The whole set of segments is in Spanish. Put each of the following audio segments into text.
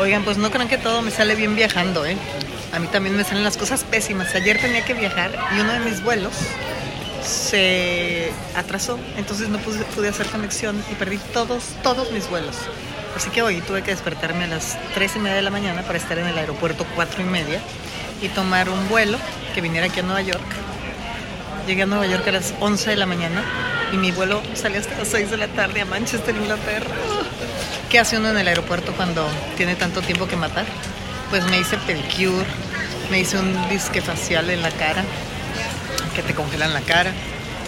Oigan, pues no crean que todo me sale bien viajando, ¿eh? A mí también me salen las cosas pésimas. Ayer tenía que viajar y uno de mis vuelos se atrasó, entonces no pude, hacer conexión y perdí todos, todos mis vuelos. Así que hoy tuve que despertarme a las 3 y media de la mañana para estar en el aeropuerto 4 y media y tomar un vuelo que viniera aquí a Nueva York. Llegué a Nueva York a las 11 de la mañana y mi vuelo salió hasta las 6 de la tarde a Manchester, Inglaterra. ¿Qué hace uno en el aeropuerto cuando tiene tanto tiempo que matar? Pues me hice pedicure, me hice un disque facial en la cara, que te congelan la cara.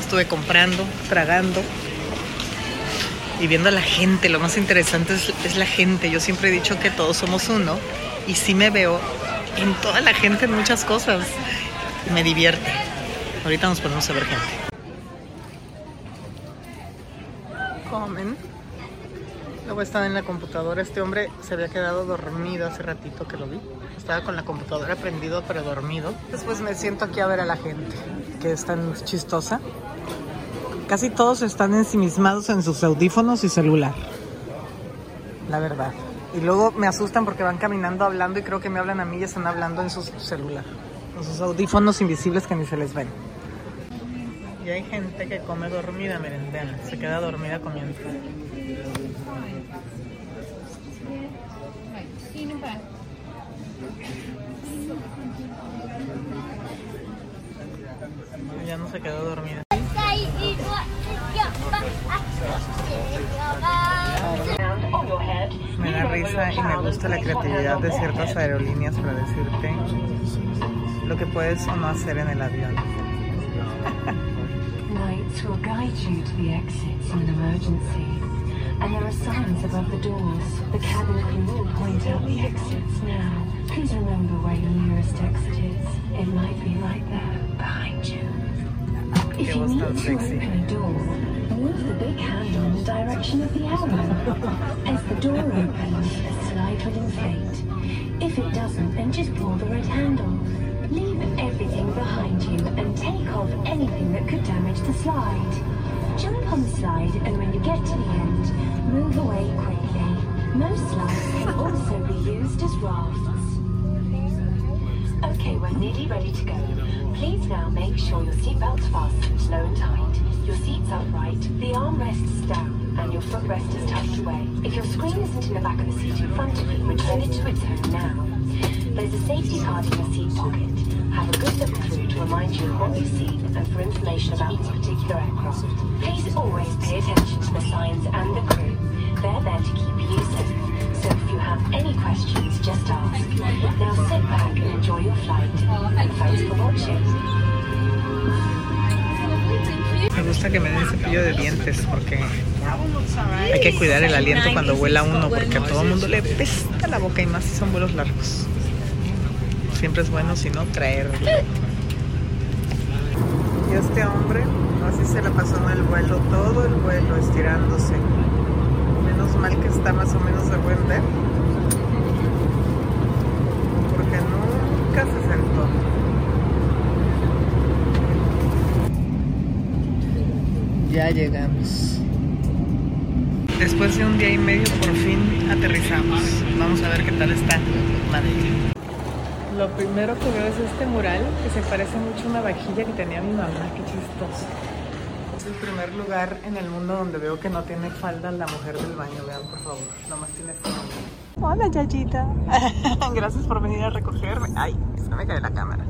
Estuve comprando, tragando y viendo a la gente. Lo más interesante es, es la gente. Yo siempre he dicho que todos somos uno y sí me veo en toda la gente en muchas cosas. Me divierte. Ahorita nos ponemos a ver gente. Luego estaba en la computadora. Este hombre se había quedado dormido hace ratito que lo vi. Estaba con la computadora prendido pero dormido. Después me siento aquí a ver a la gente, que es tan chistosa. Casi todos están ensimismados en sus audífonos y celular. La verdad. Y luego me asustan porque van caminando hablando y creo que me hablan a mí y están hablando en su celular. Con sus audífonos invisibles que ni se les ven. Y hay gente que come dormida, miren, vean, se queda dormida comiendo. Ya no se quedó dormida. Me da risa y me gusta la creatividad de ciertas aerolíneas para decirte lo que puedes o no hacer en el avión. Lights will guide you to the exits in an emergency. And there are signs above the doors. The cabin crew will point out the exits now. Please remember where your nearest exit is. It might be right there, behind you. If you need to open a door, move the big handle in the direction of the arrow. As the door opens, the slide will inflate. If it doesn't, then just pull the red handle. Everything behind you and take off anything that could damage the slide. Jump on the slide and when you get to the end, move away quickly. Most slides can also be used as rafts. Okay, we're nearly ready to go. Please now make sure your seatbelt's fastened low and tight, your seat's upright, the armrests down, and your footrest is tucked away. If your screen isn't in the back of the seat in front of you, return it to its home now. There's a safety card in your seat pocket. Have a good look through to remind you of what you've seen and for information about this particular aircraft. Please always pay attention to the signs and the crew. They're there to keep you safe. So if you have any questions, just ask. Now sit back and enjoy your flight. And thanks for watching. Me gusta que me den cepillo de dientes porque hay que cuidar el aliento cuando vuela uno porque a todo el mundo le pesta la boca y más si son vuelos largos. Siempre es bueno si no traerlo. Y este hombre así se la pasó en el vuelo, todo el vuelo estirándose. Menos mal que está más o menos de buen ver. Porque nunca se sentó. Ya llegamos. Después de un día y medio por fin aterrizamos. Vamos a ver qué tal está Madrid. Lo primero que veo es este mural que se parece mucho a una vajilla que tenía mi mamá. Qué chistoso. Es el primer lugar en el mundo donde veo que no tiene falda la mujer del baño. Vean, por favor. Nomás tiene falda. Hola, Yayita. Gracias por venir a recogerme. Ay, se me cae la cámara.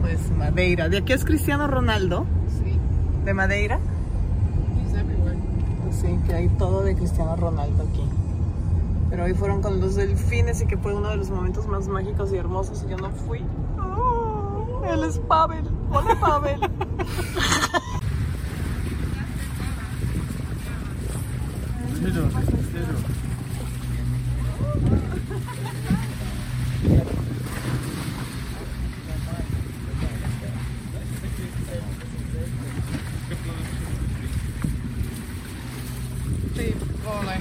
Pues Madeira. ¿De aquí es Cristiano Ronaldo? Sí, ¿De Madeira? he's everywhere. Sí, que hay todo de Cristiano Ronaldo aquí. Pero hoy fueron con los delfines y que fue uno de los momentos más mágicos y hermosos y yo no fui. Oh, él es Pavel. Hola, Pavel. Sí, hola.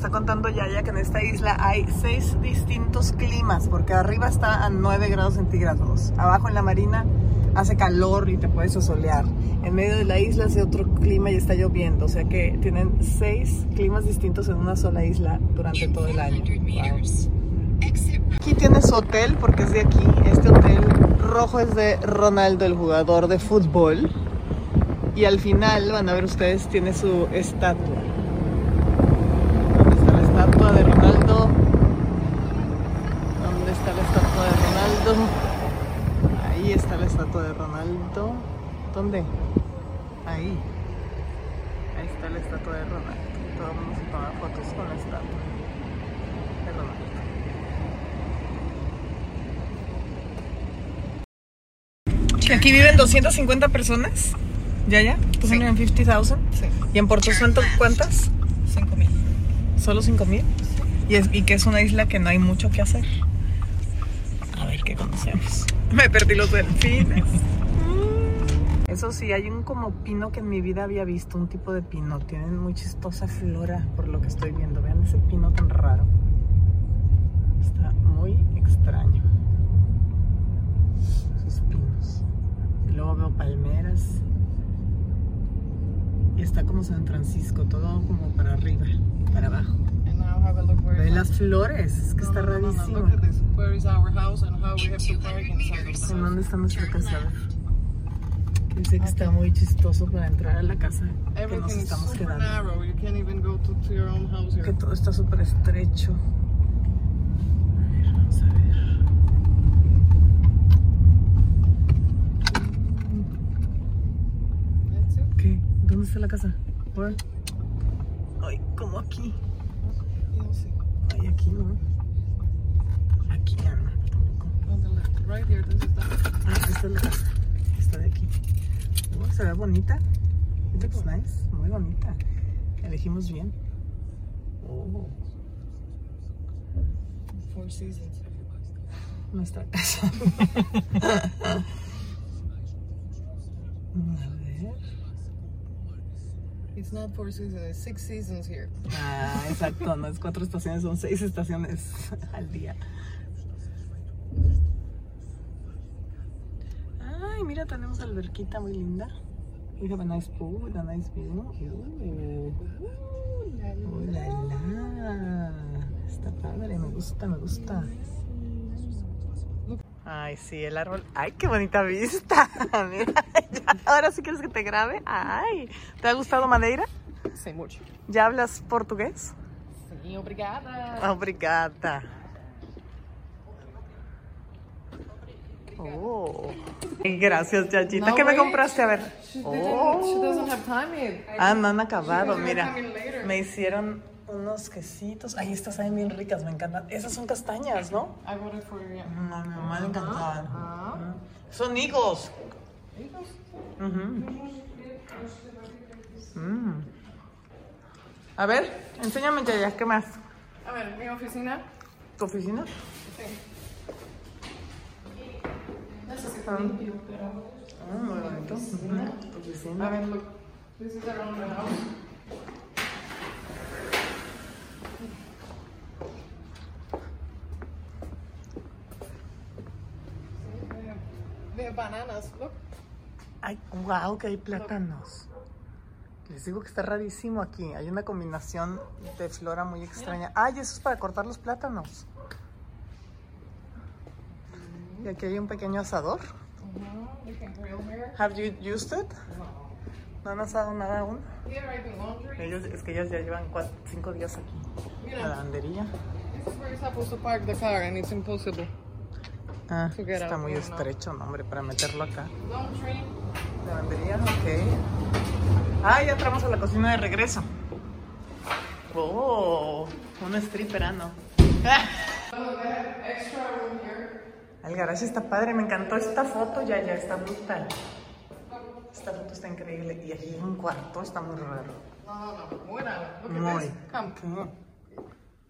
está contando Yaya que en esta isla hay seis distintos climas, porque arriba está a 9 grados centígrados, abajo en la marina hace calor y te puedes solear, en medio de la isla hace otro clima y está lloviendo, o sea que tienen seis climas distintos en una sola isla durante todo el año. Wow. Aquí tiene su hotel, porque es de aquí, este hotel rojo es de Ronaldo, el jugador de fútbol, y al final, van a ver ustedes, tiene su estatua. ¿Dónde está la estatua de Ronaldo? ¿Dónde está la estatua de Ronaldo? Ahí está la estatua de Ronaldo. ¿Dónde? Ahí. Ahí está la estatua de Ronaldo. Todo el mundo se toma fotos con la estatua de Ronaldo. Aquí viven 250 personas. ¿Ya, ya? ¿250,000? Sí. ¿Y en Puerto Santo cuántas? 5 mil. ¿Solo 5000? Y, es, y que es una isla que no hay mucho que hacer. A ver qué conocemos. Me perdí los delfines. Eso sí, hay un como pino que en mi vida había visto, un tipo de pino. Tienen muy chistosa flora por lo que estoy viendo. Vean ese pino tan raro. Está muy extraño. Sus pinos. Y luego veo palmeras. Y está como San Francisco, todo como para arriba y para abajo. And now have a look where Ve it's las flores, es que No, está no, no, no, no, rarísimo. ¿En dónde está nuestra casa? Dice que está muy chistoso para entrar a la casa que nos estamos quedando. narrow. You can't even go to, to your own house here. Que todo está súper estrecho. A ver, vamos a ver. ¿Dónde está la casa? Where? Ay, como aquí. Ay, aquí no. Aquí ya no, tampoco. On the left. Right here. This is the Ah, esta es la casa. Esta de aquí. Oh, se ve bonita. It looks nice. Muy bonita. Elegimos bien. Oh, Four Seasons. nuestra casa. A ver. It's not Four Seasons. It's six seasons here. Ah, exacto. No es cuatro estaciones, son seis estaciones al día. Ay, mira, tenemos alberquita muy linda. We have a nice pool with a nice view. Ooh. Oh, la, la. Está padre, me gusta, me gusta. Ay, sí, el árbol. Ay, qué bonita vista. Mira, ya, ahora sí quieres que te grabe. Ay, ¿te ha gustado Madeira? Say mucho. ¿Ya hablas portugués? Sí, obrigada. Obrigada. Oh. Gracias, Chachita. No, ¿Qué me compraste? A ver. She, Oh. she doesn't have time yet. Ah, no han acabado, mira. Me hicieron unos quesitos. Ay, estas saben bien ricas, me encantan. Esas son castañas, ¿no? I it for you. yeah. No, a mi mamá le encantaban. Ah. Mm. Son higos. Ujú. Mm. A ver, enséñame ya, ¿qué más? A ver, mi oficina. ¿Tu oficina? Sí. Ah, muy bonito. Oficina. I mean, look, this is around the house. Have bananas, look. Ay, wow, que hay plátanos. Les digo que está rarísimo aquí. Hay una combinación de flora muy extraña. Ay, eso es para cortar los plátanos. Y aquí hay un pequeño asador. Have you used it? ¿No han asado nada aún? Ellos, es que ellas ya llevan cuatro, cinco días aquí. La lavandería. this is where you're supposed to park the car and it's impossible. Ah, está muy estrecho, no, hombre, para meterlo acá. Lavandería, ok. Ah, ya entramos a la cocina de regreso. Oh, un stripper, El garage está padre, me encantó esta foto, ya, ya, está brutal. Esta foto está increíble. Y aquí un cuarto, está muy raro. No, no, no. Muy raro. Look at Muy. this. Come,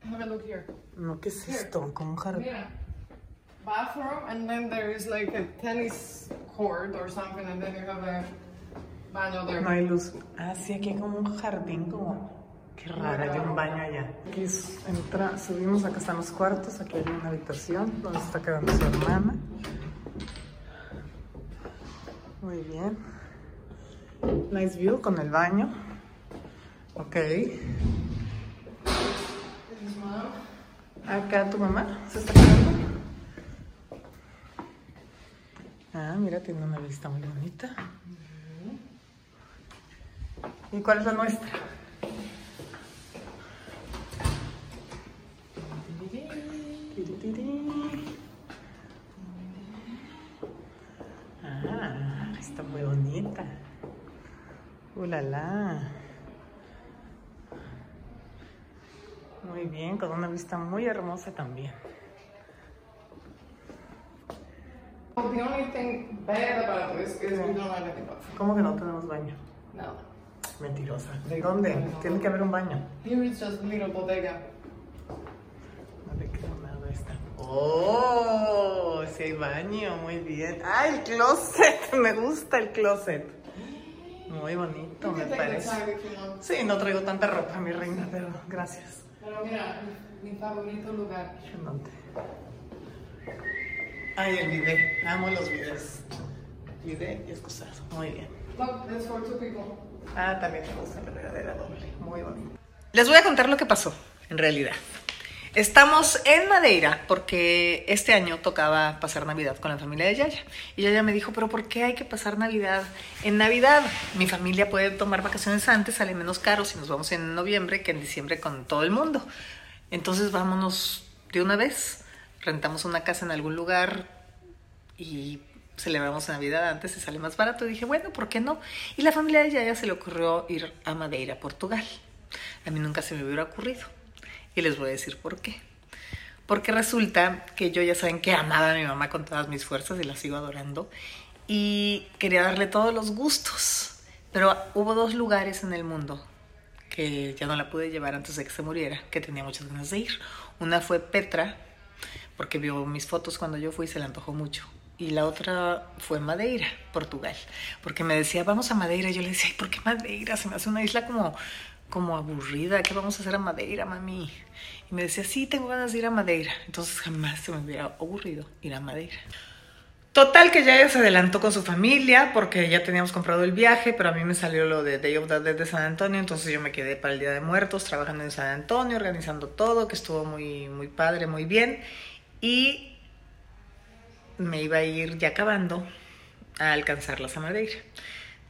have a look here. No, ¿qué es esto? Como un jardín. Mira. Bathroom and then there is like a tennis court or something and then you have a baño there. No hay luz. Ah, sí, aquí hay como un jardín, como Qué rara, hay un baño allá. Aquí entra, subimos, acá están los cuartos, aquí hay una habitación donde está quedando su hermana. Muy bien. Nice view con el baño. Ok. Acá tu mamá se está quedando. Ah, mira, tiene una vista muy bonita. ¿Y cuál es la nuestra? Ah, está muy bonita. Uh, la, la. Muy bien, con una vista muy hermosa también. The only thing bad about this is we don't have any bathroom. ¿Cómo que no tenemos baño? No. Mentirosa. ¿De dónde? Tiene que haber un baño. Here is just little bodega. No le queda nada ¡Oh! Sí hay baño, muy bien. ¡Ay, el closet! Me gusta el closet. Muy bonito, me parece. want. Sí, no traigo tanta ropa, mi reina, pero gracias. Pero mira, mi favorito lugar. ¿En dónde? Ay, el video. Amo los videos. Video y excusado. Muy bien. Look, that's for two people. Ah, también me gusta la regadera doble. Muy bonito. Les voy a contar lo que pasó, en realidad. Estamos en Madeira porque este año tocaba pasar Navidad con la familia de Yaya. Y Yaya me dijo, pero ¿por qué hay que pasar Navidad en Navidad? Mi familia puede tomar vacaciones antes, sale menos caro si nos vamos en noviembre que en diciembre con todo el mundo. Entonces vámonos de una vez, rentamos una casa en algún lugar y celebramos Navidad antes y sale más barato. Y dije, bueno, ¿por qué no? Y la familia de Yaya se le ocurrió ir a Madeira, Portugal. A mí nunca se me hubiera ocurrido. Y les voy a decir por qué. Porque resulta que yo ya saben que amaba a mi mamá con todas mis fuerzas y la sigo adorando. Y quería darle todos los gustos. Pero hubo dos lugares en el mundo que ya no la pude llevar antes de que se muriera, que tenía muchas ganas de ir. Una fue Petra, porque vio mis fotos cuando yo fui y se le antojó mucho. Y la otra fue Madeira, Portugal, porque me decía, vamos a Madeira. Yo le decía, "Ay, ¿por qué Madeira? Se me hace una isla como, como aburrida. ¿Qué vamos a hacer a Madeira, mami? Y me decía, sí, tengo ganas de ir a Madeira. Entonces jamás se me hubiera ocurrido ir a Madeira. Total que ya ella se adelantó con su familia porque ya teníamos comprado el viaje, pero a mí me salió lo de Day of the Dead de San Antonio, entonces yo me quedé para el Día de Muertos trabajando en San Antonio, organizando todo, que estuvo muy, muy padre, muy bien. Y me iba a ir ya acabando a alcanzarlas a Madeira.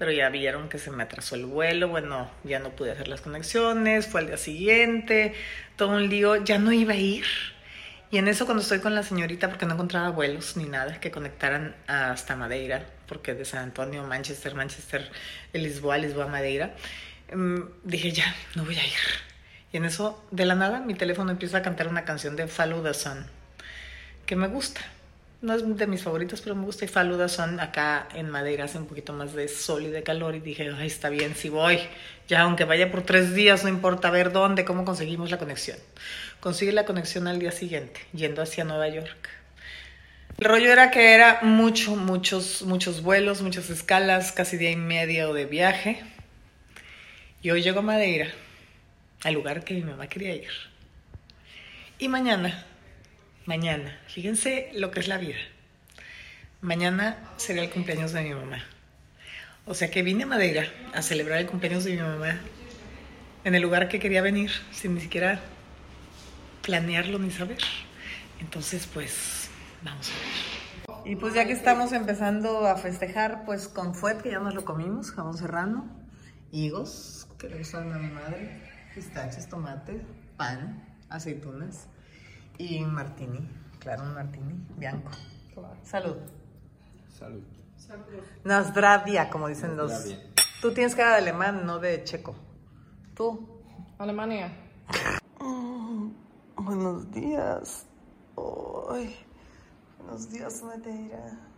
Pero ya vieron que se me atrasó el vuelo, bueno, ya no pude hacer las conexiones, fue al día siguiente, todo un lío, ya no iba a ir. Y en eso cuando estoy con la señorita, porque no encontraba vuelos ni nada que conectaran hasta Madeira, porque de San Antonio, Manchester, Manchester, Lisboa, Lisboa, Madeira, mm, dije ya, no voy a ir. Y en eso, de la nada, mi teléfono empieza a cantar una canción de Follow the Sun, que me gusta. No es de mis favoritos, pero me gusta. Y the Sun acá en Madeira hace un poquito más de sol y de calor. Y dije, ay, está bien, si voy. Ya, aunque vaya por tres días, no importa ver dónde, cómo conseguimos la conexión. Consigue la conexión al día siguiente, yendo hacia Nueva York. El rollo era que era mucho, muchos, muchos vuelos, muchas escalas, casi día y medio de viaje. Y hoy llego a Madeira, al lugar que mi mamá quería ir. Y mañana, mañana, fíjense lo que es la vida. Mañana sería el cumpleaños de mi mamá. O sea que vine a Madeira a celebrar el cumpleaños de mi mamá en el lugar que quería venir, sin ni siquiera planearlo ni saber. Entonces, pues, vamos a ver. Y pues ya que estamos empezando a festejar, pues con fuet, ya nos lo comimos, jamón serrano, higos, que le gustan a mi madre, pistaches, tomate, pan, aceitunas y un martini, claro, un martini bianco. Salud. Salud. Nazdravia, como dicen los... Tú tienes cara de alemán, no de checo. Tú. Alemania. Buenos días. Ay, buenos días, Madeira.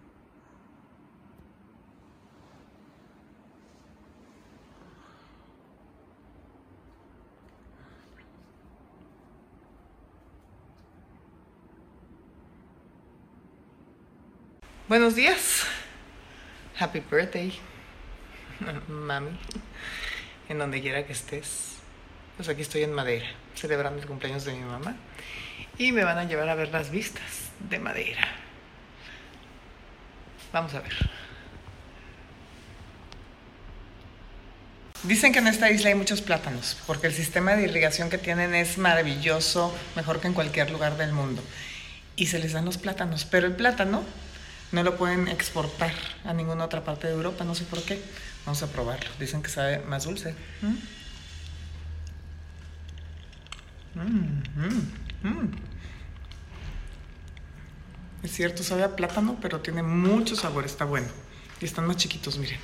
Buenos días. Happy birthday, mami. En donde quiera que estés. Pues aquí estoy en Madeira, celebrando el cumpleaños de mi mamá. Y me van a llevar a ver las vistas de Madeira. Vamos a ver. Dicen que en esta isla hay muchos plátanos, porque el sistema de irrigación que tienen es maravilloso, mejor que en cualquier lugar del mundo. Y se les dan los plátanos, pero el plátano no lo pueden exportar a ninguna otra parte de Europa, no sé por qué. Vamos a probarlo. Dicen que sabe más dulce. ¿Mm? Mm, mm, mm. Es cierto, sabe a plátano, pero tiene mucho sabor, está bueno. Y están más chiquitos, miren.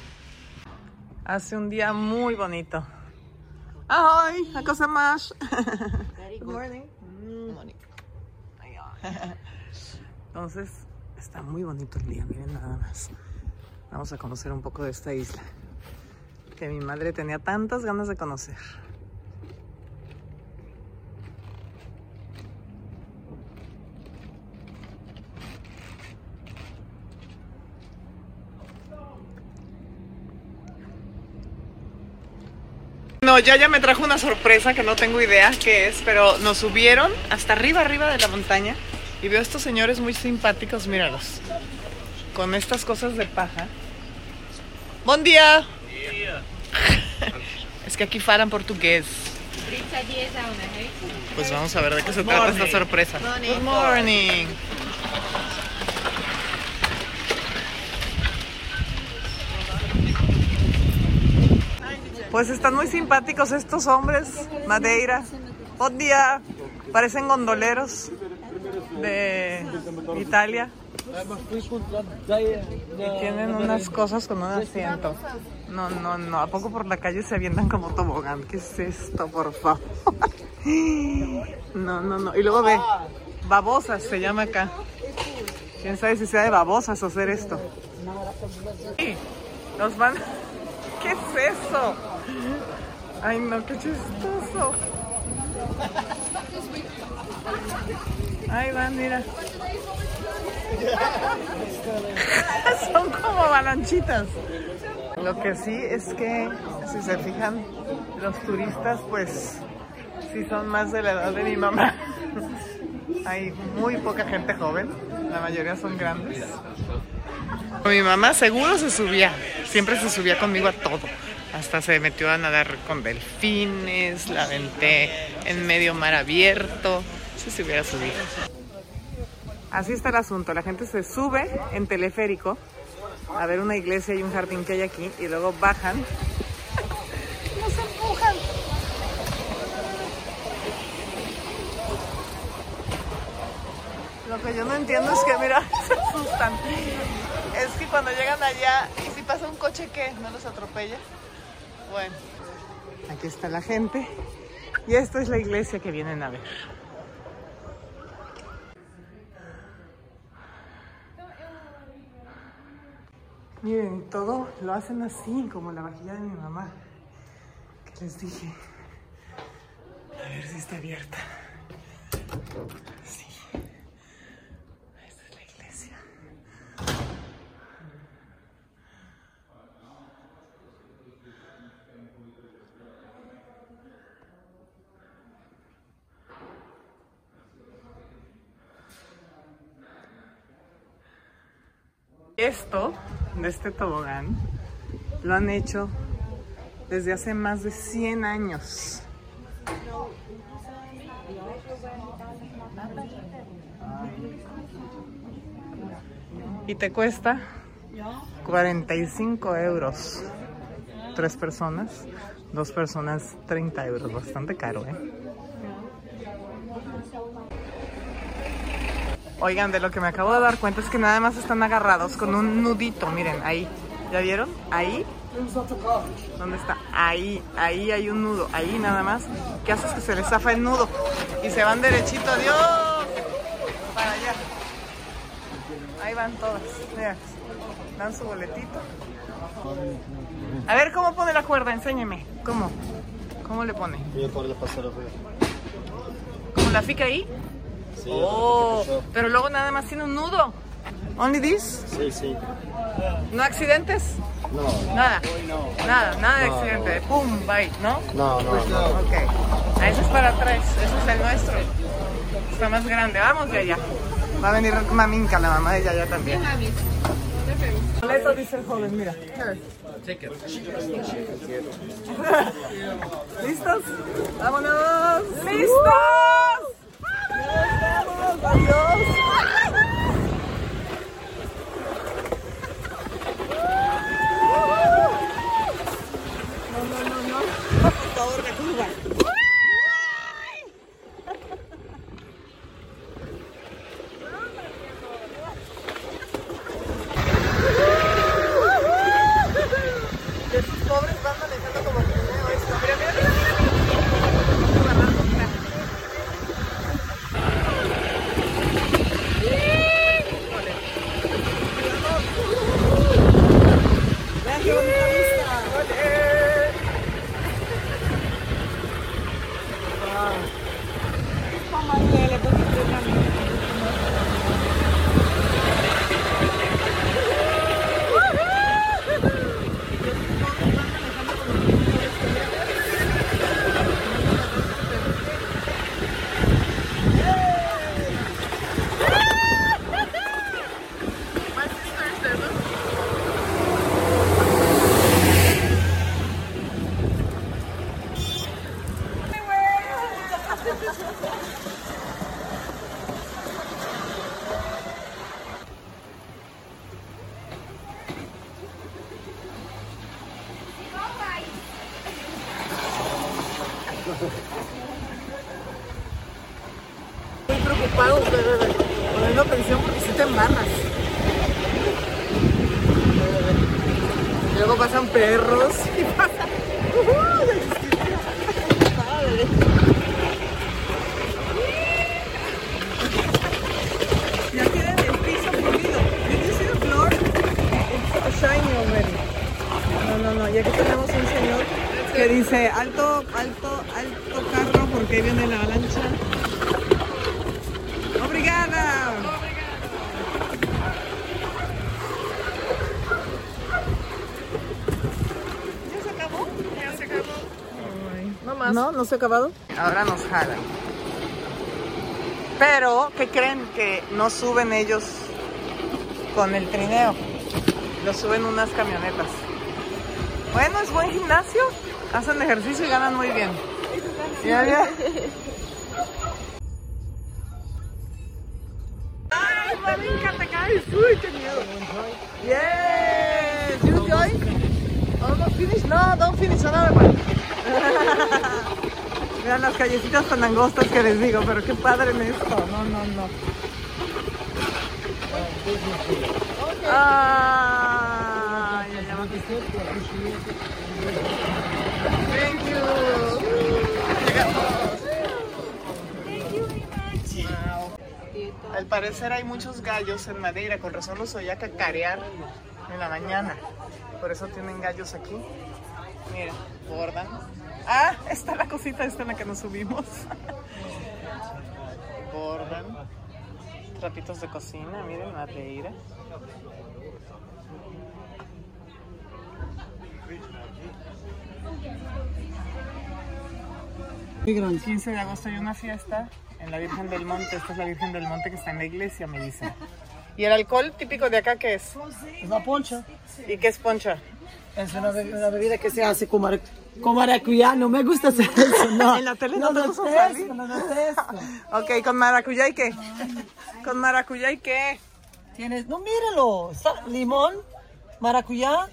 Hace un día muy bonito. ¡Ay! ¡A cosa más! Good morning. Good morning. Entonces, está muy bonito el día, miren nada más. Vamos a conocer un poco de esta isla que mi madre tenía tantas ganas de conocer. No, ya ya me trajo una sorpresa que no tengo idea qué es, pero nos subieron hasta arriba, arriba de la montaña y veo a estos señores muy simpáticos, míralos, con estas cosas de paja. Buen día. es que aquí falan portugués. Pues vamos a ver de qué se trata esta sorpresa. Good morning. Pues están muy simpáticos estos hombres, Madeira. Buen día. Parecen gondoleros de Italia. Y tienen unas cosas con un asiento. No, no, no. ¿A poco por la calle se avientan como tobogán? ¿Qué es esto, por favor? No, no, no. Y luego ve, babosas se llama acá. ¿Quién sabe si sea de babosas hacer esto? Sí, Nos van... ¿Qué es eso? Ay, no, qué chistoso. Ahí van, mira. Son como avalanchitas. Lo que sí es que, si se fijan, los turistas, pues, sí son más de la edad de mi mamá. Hay muy poca gente joven, la mayoría son grandes. Mi mamá seguro se subía, siempre se subía conmigo a todo. Hasta se metió a nadar con delfines, la aventé en medio mar abierto. Si se hubiera subido. Así está el asunto. La gente se sube en teleférico a ver una iglesia y un jardín que hay aquí y luego bajan. Nos empujan. Lo que yo no entiendo es que, mira, se asustan. Es que cuando llegan allá, y si pasa un coche, ¿qué? ¿No los atropella? Bueno, aquí está la gente. Y esto es la iglesia que vienen a ver. Miren, todo lo hacen así, como la vajilla de mi mamá. Que les dije. A ver si está abierta. Sí. Esta es la iglesia. Esto de este tobogán lo han hecho desde hace más de 100 años. Y te cuesta 45 euros. Tres personas, dos personas 30 euros, bastante caro, ¿eh? Oigan, de lo que me acabo de dar cuenta es que nada más están agarrados con un nudito, miren, ahí. ¿Ya vieron? Ahí. ¿Dónde está? Ahí, ahí hay un nudo, ahí nada más. ¿Qué haces que se les zafa el nudo? Y se van derechito, adiós. Para allá. Ahí van todas, mira. Dan su boletito. A ver, ¿cómo pone la cuerda? Enséñeme. ¿Cómo? ¿Cómo le pone? ¿Cómo la fica ahí? Oh, pero luego nada más tiene un nudo. ¿Only this? Sí, sí. ¿No accidentes? No. Nada. No. Nada, nada de No, accidente. no. Pum, bye, ¿no? No, no, no. Ok. Ah, ese es para tres, ese es el nuestro. Está más grande, vamos de allá. Va a venir Maminka, la mamá de Yaya también. Eso dice el joven, mira. ¿Listos? ¡Vámonos! ¡Listos! ¡Adiós! No, no, no, no. Por favor, de curva. Esos pobres van manejando como trineo esto. Mira, mira, mira, mira. Vamos a agarrar otra. Híjole. Cuidado. Vean qué bonita vista. ¡Ole! Wow. Comadre, le pusiste una Muy preocupados de, de, de poniendo atención porque si te embarras. Y luego pasan perros y pasan. ¡Uh! de justicia. Padre. Ya tienen el piso pulido. Did you see the floor? It's shiny already. No, no, no. Y aquí tenemos un señor que dice alto, alto, alto carro porque ahí viene la avalancha. Obrigada. ¿Ya se acabó? Ya se acabó. no más. No, no se ha acabado. Ahora nos jalan. Pero, ¿qué creen? Que no suben ellos con el trineo. Lo suben unas camionetas. Bueno, es buen gimnasio. Hacen ejercicio y ganan muy bien. Ya, ya. ¡Ay, Marinka, te caes! ¡Uy, qué miedo! Yes! You enjoy? Almost finish? No, don't finish another one. Las callecitas tan angostas que les digo, pero qué padre en esto. No, no, no. Thank you. Al parecer hay muchos gallos en Madeira, con razón los oía cacarear en la mañana. Por eso tienen gallos aquí. Mira, bordan. Ah, está la cosita esta en la que nos subimos. bordan. Trapitos de cocina, miren, Madeira. Muy grande. 15 de agosto hay una fiesta en la Virgen del Monte. Esta es la Virgen del Monte que está en la iglesia, me dicen. ¿Y el alcohol típico de acá qué es? Es la poncha. ¿Y qué es poncha? Es una, be- una bebida que se hace con, con maracuyá. No me gusta hacer eso. No. En la tele no lo te gusta salir. detesto. Ok, ¿con maracuyá y qué? ¿Con maracuyá y qué? Tienes, no míralo, está limón, maracuyá.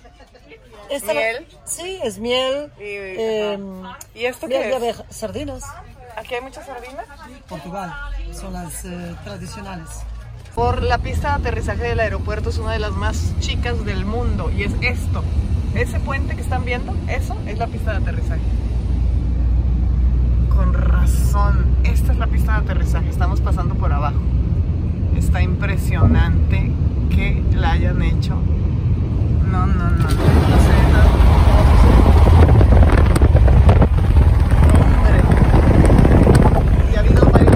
Esta la- Miel. sí, es miel. Y, em, ajá. ¿Y esto miel qué de es? abeja, sardinas. ¿Aquí hay muchas sardinas? Portugal, son las eh, tradicionales. Por la pista de aterrizaje del aeropuerto es una de las más chicas del mundo y es esto. Ese puente que están viendo, eso es la pista de aterrizaje. Con razón, esta es la pista de aterrizaje, estamos pasando por abajo. Está impresionante que la hayan hecho. No, no, no, no, no sé, no. Hombre. Y ha habido varios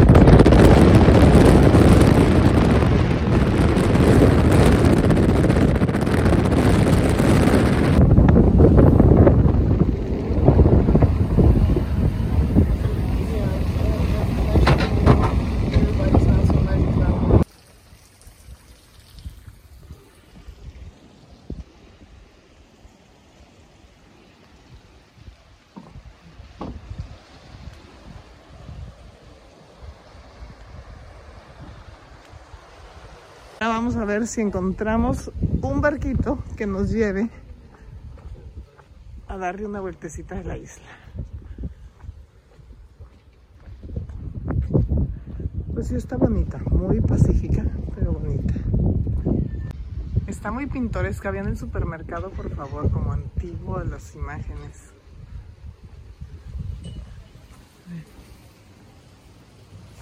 vamos a ver si encontramos un barquito que nos lleve a darle una vueltecita a la isla. Pues sí está bonita, muy pacífica, pero bonita. Está muy pintoresca, vean el supermercado por favor, como antiguo las imágenes.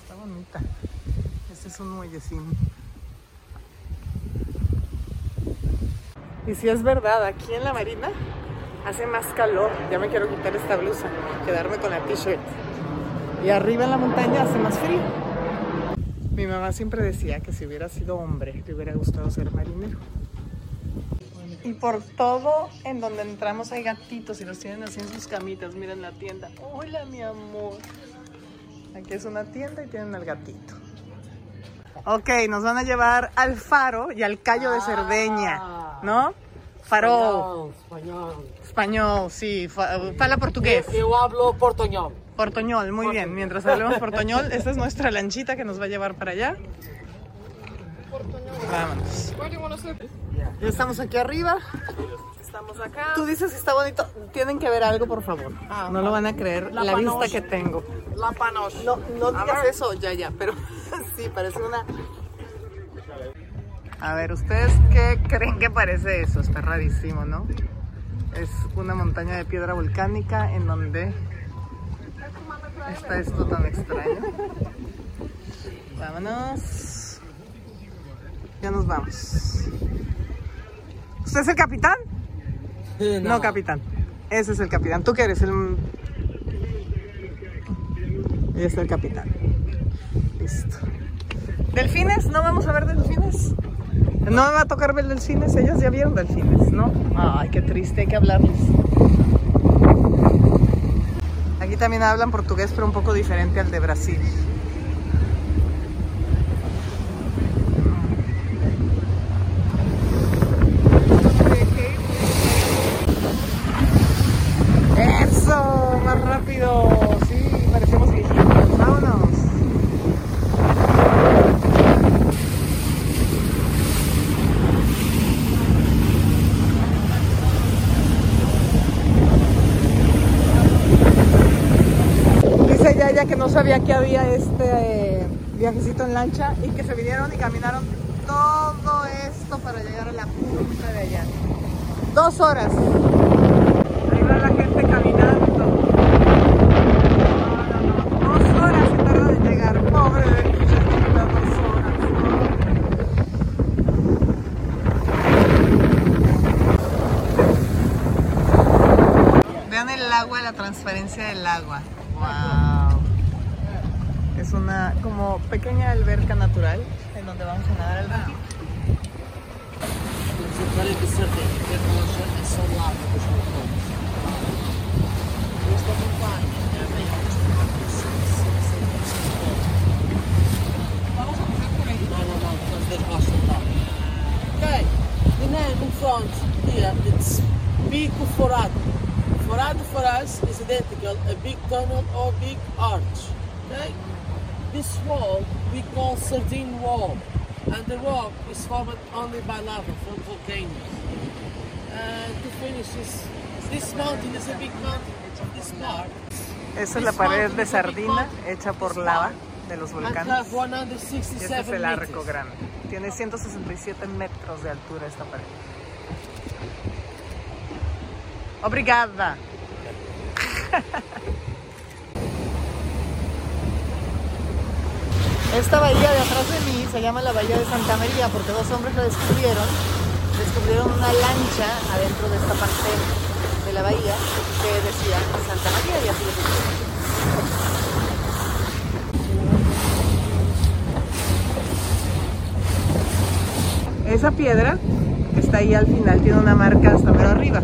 Está bonita. Este es un muellecín. Y si es verdad, aquí en la marina hace más calor. Ya me quiero quitar esta blusa, quedarme con la t-shirt. Y arriba en la montaña hace más frío. Mi mamá siempre decía que si hubiera sido hombre, le hubiera gustado ser marinero. Y por todo en donde entramos hay gatitos y los tienen así en sus camitas. Miren la tienda. Hola, mi amor. Aquí es una tienda y tienen al gatito. Ok, nos van a llevar al faro y al callo de Cerdeña, ¿no? Faro. Español. Español, sí. fa- Fala portugués. Eu hablo portuñol. Portoñol, muy bien. Mientras hablemos portoñol, esta es nuestra lanchita que nos va a llevar para allá. Vámonos. To sleep? Ya estamos aquí arriba. Estamos acá. Tú dices que está bonito. Tienen que ver algo, por favor. Ah, no lo van a creer. La, la vista panoche. que tengo. La Panos. No, no digas eso, ya, ya, pero sí, parece una... A ver, ¿ustedes qué creen que parece eso? Está rarísimo, ¿no? Es una montaña de piedra volcánica en donde está esto tan extraño. Vámonos. Ya nos vamos. ¿Usted es el capitán? No, capitán. Ese es el capitán. ¿Tú qué eres? El... Es el capitán. Listo. ¿Delfines? ¿No vamos a ver delfines? No me va a tocar ver delfines. Ellos ya vieron delfines, ¿no? Ay, qué triste. Hay que hablarles. Aquí también hablan portugués, pero un poco diferente al de Brasil. ¡Eso! ¡Más rápido! Sí, parecemos viejitos. ¡Vámonos! Dice Yaya que no sabía que había este eh, viajecito en lancha y que se vinieron y caminaron todo esto para llegar a la punta de allá. Dos horas. Ahí va la gente caminando. No, no, no. Dos horas se tarda en llegar. Pobre de chiquita, dos horas. Vean el agua, la transparencia del agua. Wow. Es una como pequeña alberca natural en donde vamos a nadar al rochas lá. Okay, the name in front here, it's Pico Forado. Forado for us is identical, a big tunnel or big arch. This wall we call Sardine Wall, and the rock is formed only by lava from volcanoes. And to finish this, this mountain is a big mountain. This part Esa es la pared de sardina hecha por lava de los volcanes. Y este 167 es el arco grande. Tiene 167 metros de altura esta pared. Obrigada. Esta bahía de atrás de mí se llama la bahía de Santa María porque dos hombres la descubrieron. Descubrieron una lancha adentro de esta parte de la bahía que decía Santa María y así lo pusieron. Esa piedra que está ahí al final tiene una marca hasta mero arriba.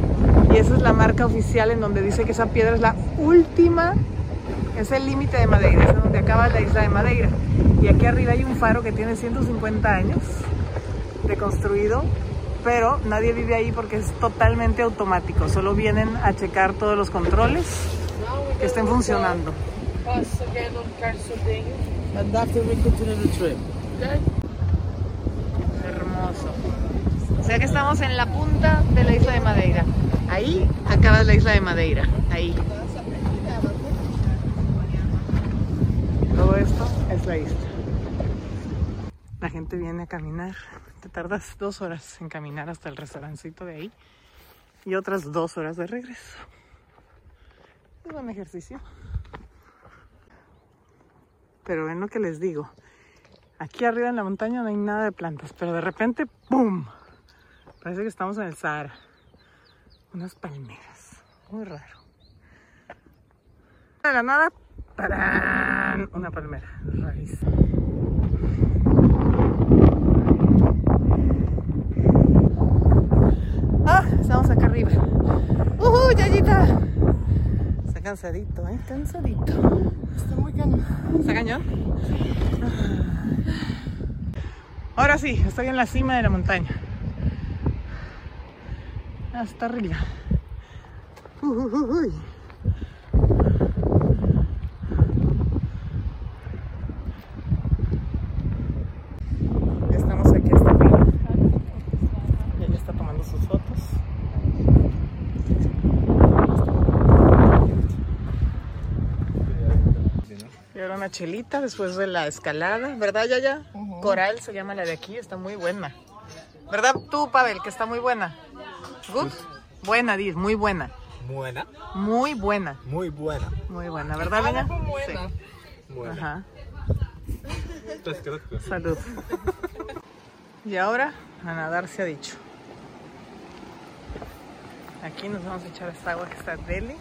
Y esa es la marca oficial en donde dice que esa piedra es la última, es el límite de Madeira, es donde acaba la isla de Madeira. Y aquí arriba hay un faro que tiene 150 años de construido, pero nadie vive ahí porque es totalmente automático. Solo vienen a checar todos los controles que estén funcionando. Hermoso. O sea que estamos en la punta de la isla de Madeira. Ahí acaba la isla de Madeira. Ahí. Esto es la isla. La gente viene a caminar. Te tardas dos horas en caminar hasta el restaurancito de ahí. Y otras dos horas de regreso. Es buen ejercicio. Pero ven lo que les digo. Aquí arriba en la montaña no hay nada de plantas, pero de repente, ¡pum! Parece que estamos en el Sahara. Unas palmeras. Muy raro. La nada. Una palmera. Rarísimo. Ah, estamos acá arriba. ¡Uh, Yayita! Está cansadito, ¿eh? Cansadito. Está muy cañón. ¿Está cañón? Ahora sí, estoy en la cima de la montaña. Hasta arriba. Uy. Ya estamos aquí hasta arriba. Y ella está tomando sus fotos. Y ahora una chelita después de la escalada, ¿verdad, Yaya? Coral se llama la de aquí, está muy buena. ¿Verdad tú, Pavel, que está muy buena? ¿Good? Buena, Diz, muy buena. Buena, Muy buena. muy buena. Muy buena, ¿verdad, buena. Sí. Buena. Ajá. Entonces, creo que- Salud. Y ahora, a nadar se ha dicho. Aquí nos vamos a echar esta agua que está deli.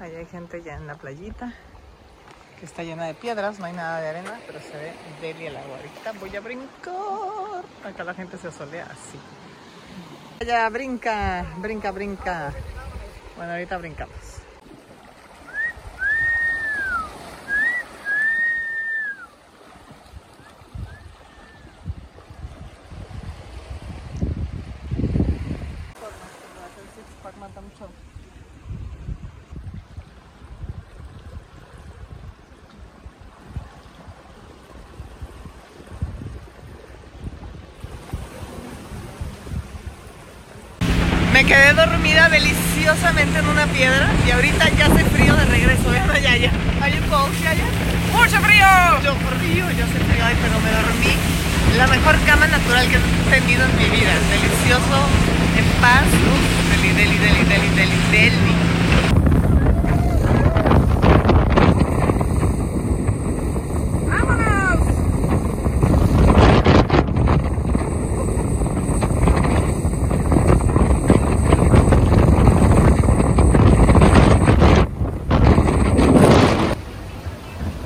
Allá hay gente ya en la playita, que está llena de piedras, no hay nada de arena, pero se ve deli el agua. Ahorita voy a brincar. Acá la gente se asolea así. Ya, brinca, brinca, brinca. Bueno, ahorita brincamos. Me quedé dormida deliciosamente en una piedra y ahorita ya hace frío de regreso. ¿eh? Ya. ¿Hay un ya? ¡Mucho frío! Yo frío, yo hace frío, ay, pero me dormí. La mejor cama natural que he tenido en mi vida. Delicioso, en paz. Deli, deli, deli, deli, deli, deli.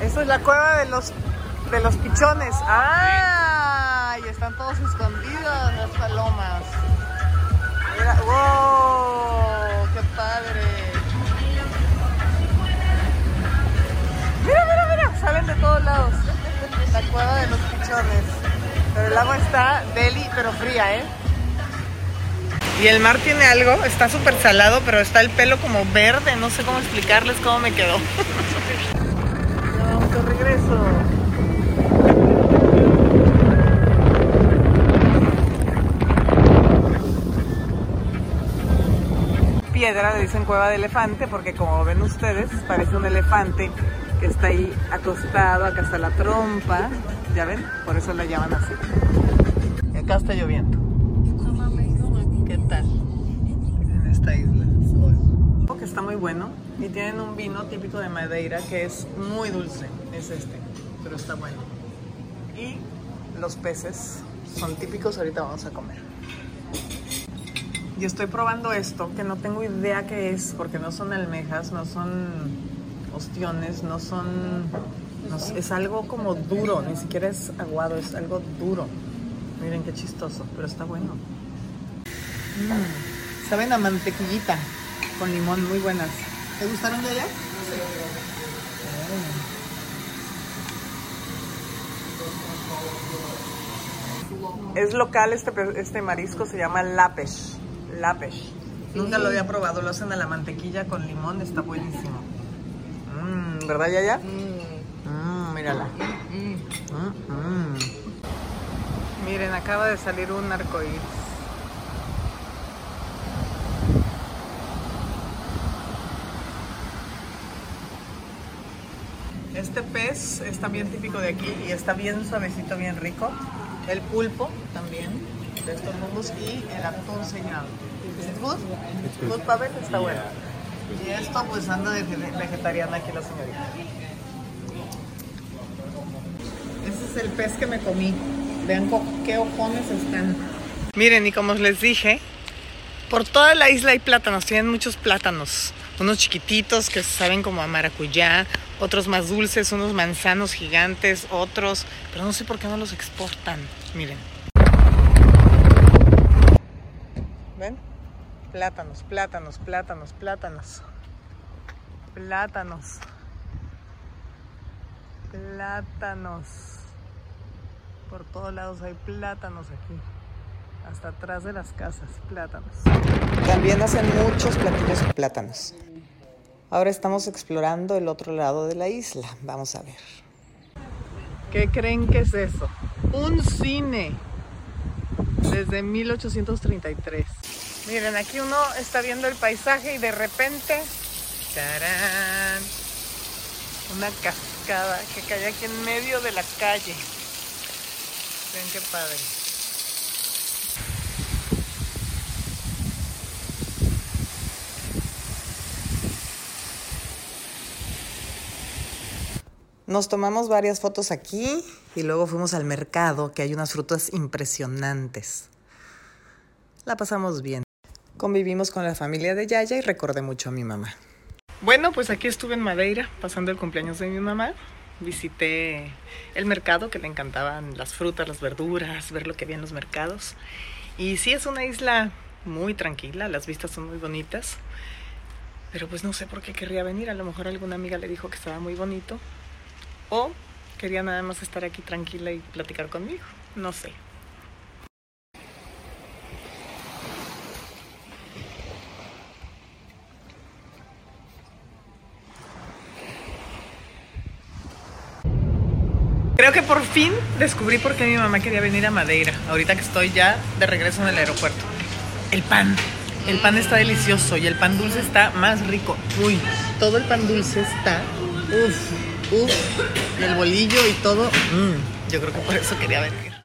Esa es la cueva de los de los pichones. ¡Ah! Y están todos escondidos las palomas. Mira, ¡wow! ¡Qué padre! Mira, mira, mira, salen de todos lados. La cueva de los pichones. Pero el agua está deli, pero fría, ¿eh? Y el mar tiene algo, está súper salado, pero está el pelo como verde, no sé cómo explicarles cómo me quedó. Piedra, le dicen cueva de elefante, porque como ven ustedes, parece un elefante que está ahí acostado, acá está la trompa, ¿ya ven? Por eso la llaman así. Acá está lloviendo. ¿Qué tal? En esta isla. Que está muy bueno y tienen un vino típico de Madeira que es muy dulce, es este, pero está bueno. Y los peces son típicos, ahorita vamos a comer. Y estoy probando esto, que no tengo idea qué es, porque no son almejas, no son ostiones, no son... es algo como duro, ni siquiera es aguado, es algo duro. Miren qué chistoso, pero está bueno. Mm, saben a mantequillita con limón, muy buenas. ¿Te gustaron de allá? Es local este, este marisco, se llama lapesh. Lapesh. Nunca lo había probado, lo hacen a la mantequilla con limón, está buenísimo. Mm, ¿Verdad, Yaya? Mm, mírala. Mm, mm. Miren, acaba de salir un arcoíris. Este pez es también típico de aquí y está bien suavecito, bien rico. El pulpo también, de estos mundos, y el atún sellado. ¿Is it good? Good, Pavel? Está bueno. Y esto pues anda de ve- vegetariana aquí la señorita. Ese es el pez que me comí. Vean qué ojones están. Miren, y como les dije, por toda la isla hay plátanos, tienen muchos plátanos. Unos chiquititos que saben como a maracuyá, otros más dulces, unos manzanos gigantes, otros, pero no sé por qué no los exportan. Miren. ¿Ven? Plátanos, plátanos, plátanos, plátanos. Plátanos. Plátanos. Por todos lados hay plátanos aquí. Hasta atrás de las casas, plátanos. También hacen muchos platillos con plátanos. Ahora estamos explorando el otro lado de la isla. Vamos a ver. ¿Qué creen que es eso? Un cine. Desde 1833. Miren, aquí uno está viendo el paisaje y de repente. ¡tarán! Una cascada que cae aquí en medio de la calle. Ven qué padre. Nos tomamos varias fotos aquí y luego fuimos al mercado, que hay unas frutas impresionantes. La pasamos bien. Convivimos con la familia de Yaya y recordé mucho a mi mamá. Bueno, pues aquí estuve en Madeira pasando el cumpleaños de mi mamá. Visité el mercado, que le encantaban las frutas, las verduras, ver lo que había en los mercados. Y sí, es una isla muy tranquila, las vistas son muy bonitas. Pero pues no sé por qué querría venir. A lo mejor alguna amiga le dijo que estaba muy bonito. O quería nada más estar aquí tranquila y platicar conmigo. No sé. Creo que por fin descubrí por qué mi mamá quería venir a Madeira, ahorita que estoy ya de regreso en el aeropuerto. El pan. El pan está delicioso y el pan dulce está más rico. Uy, todo el pan dulce está. Uf, uf. Y el bolillo y todo. mm, yo creo que por eso quería venir.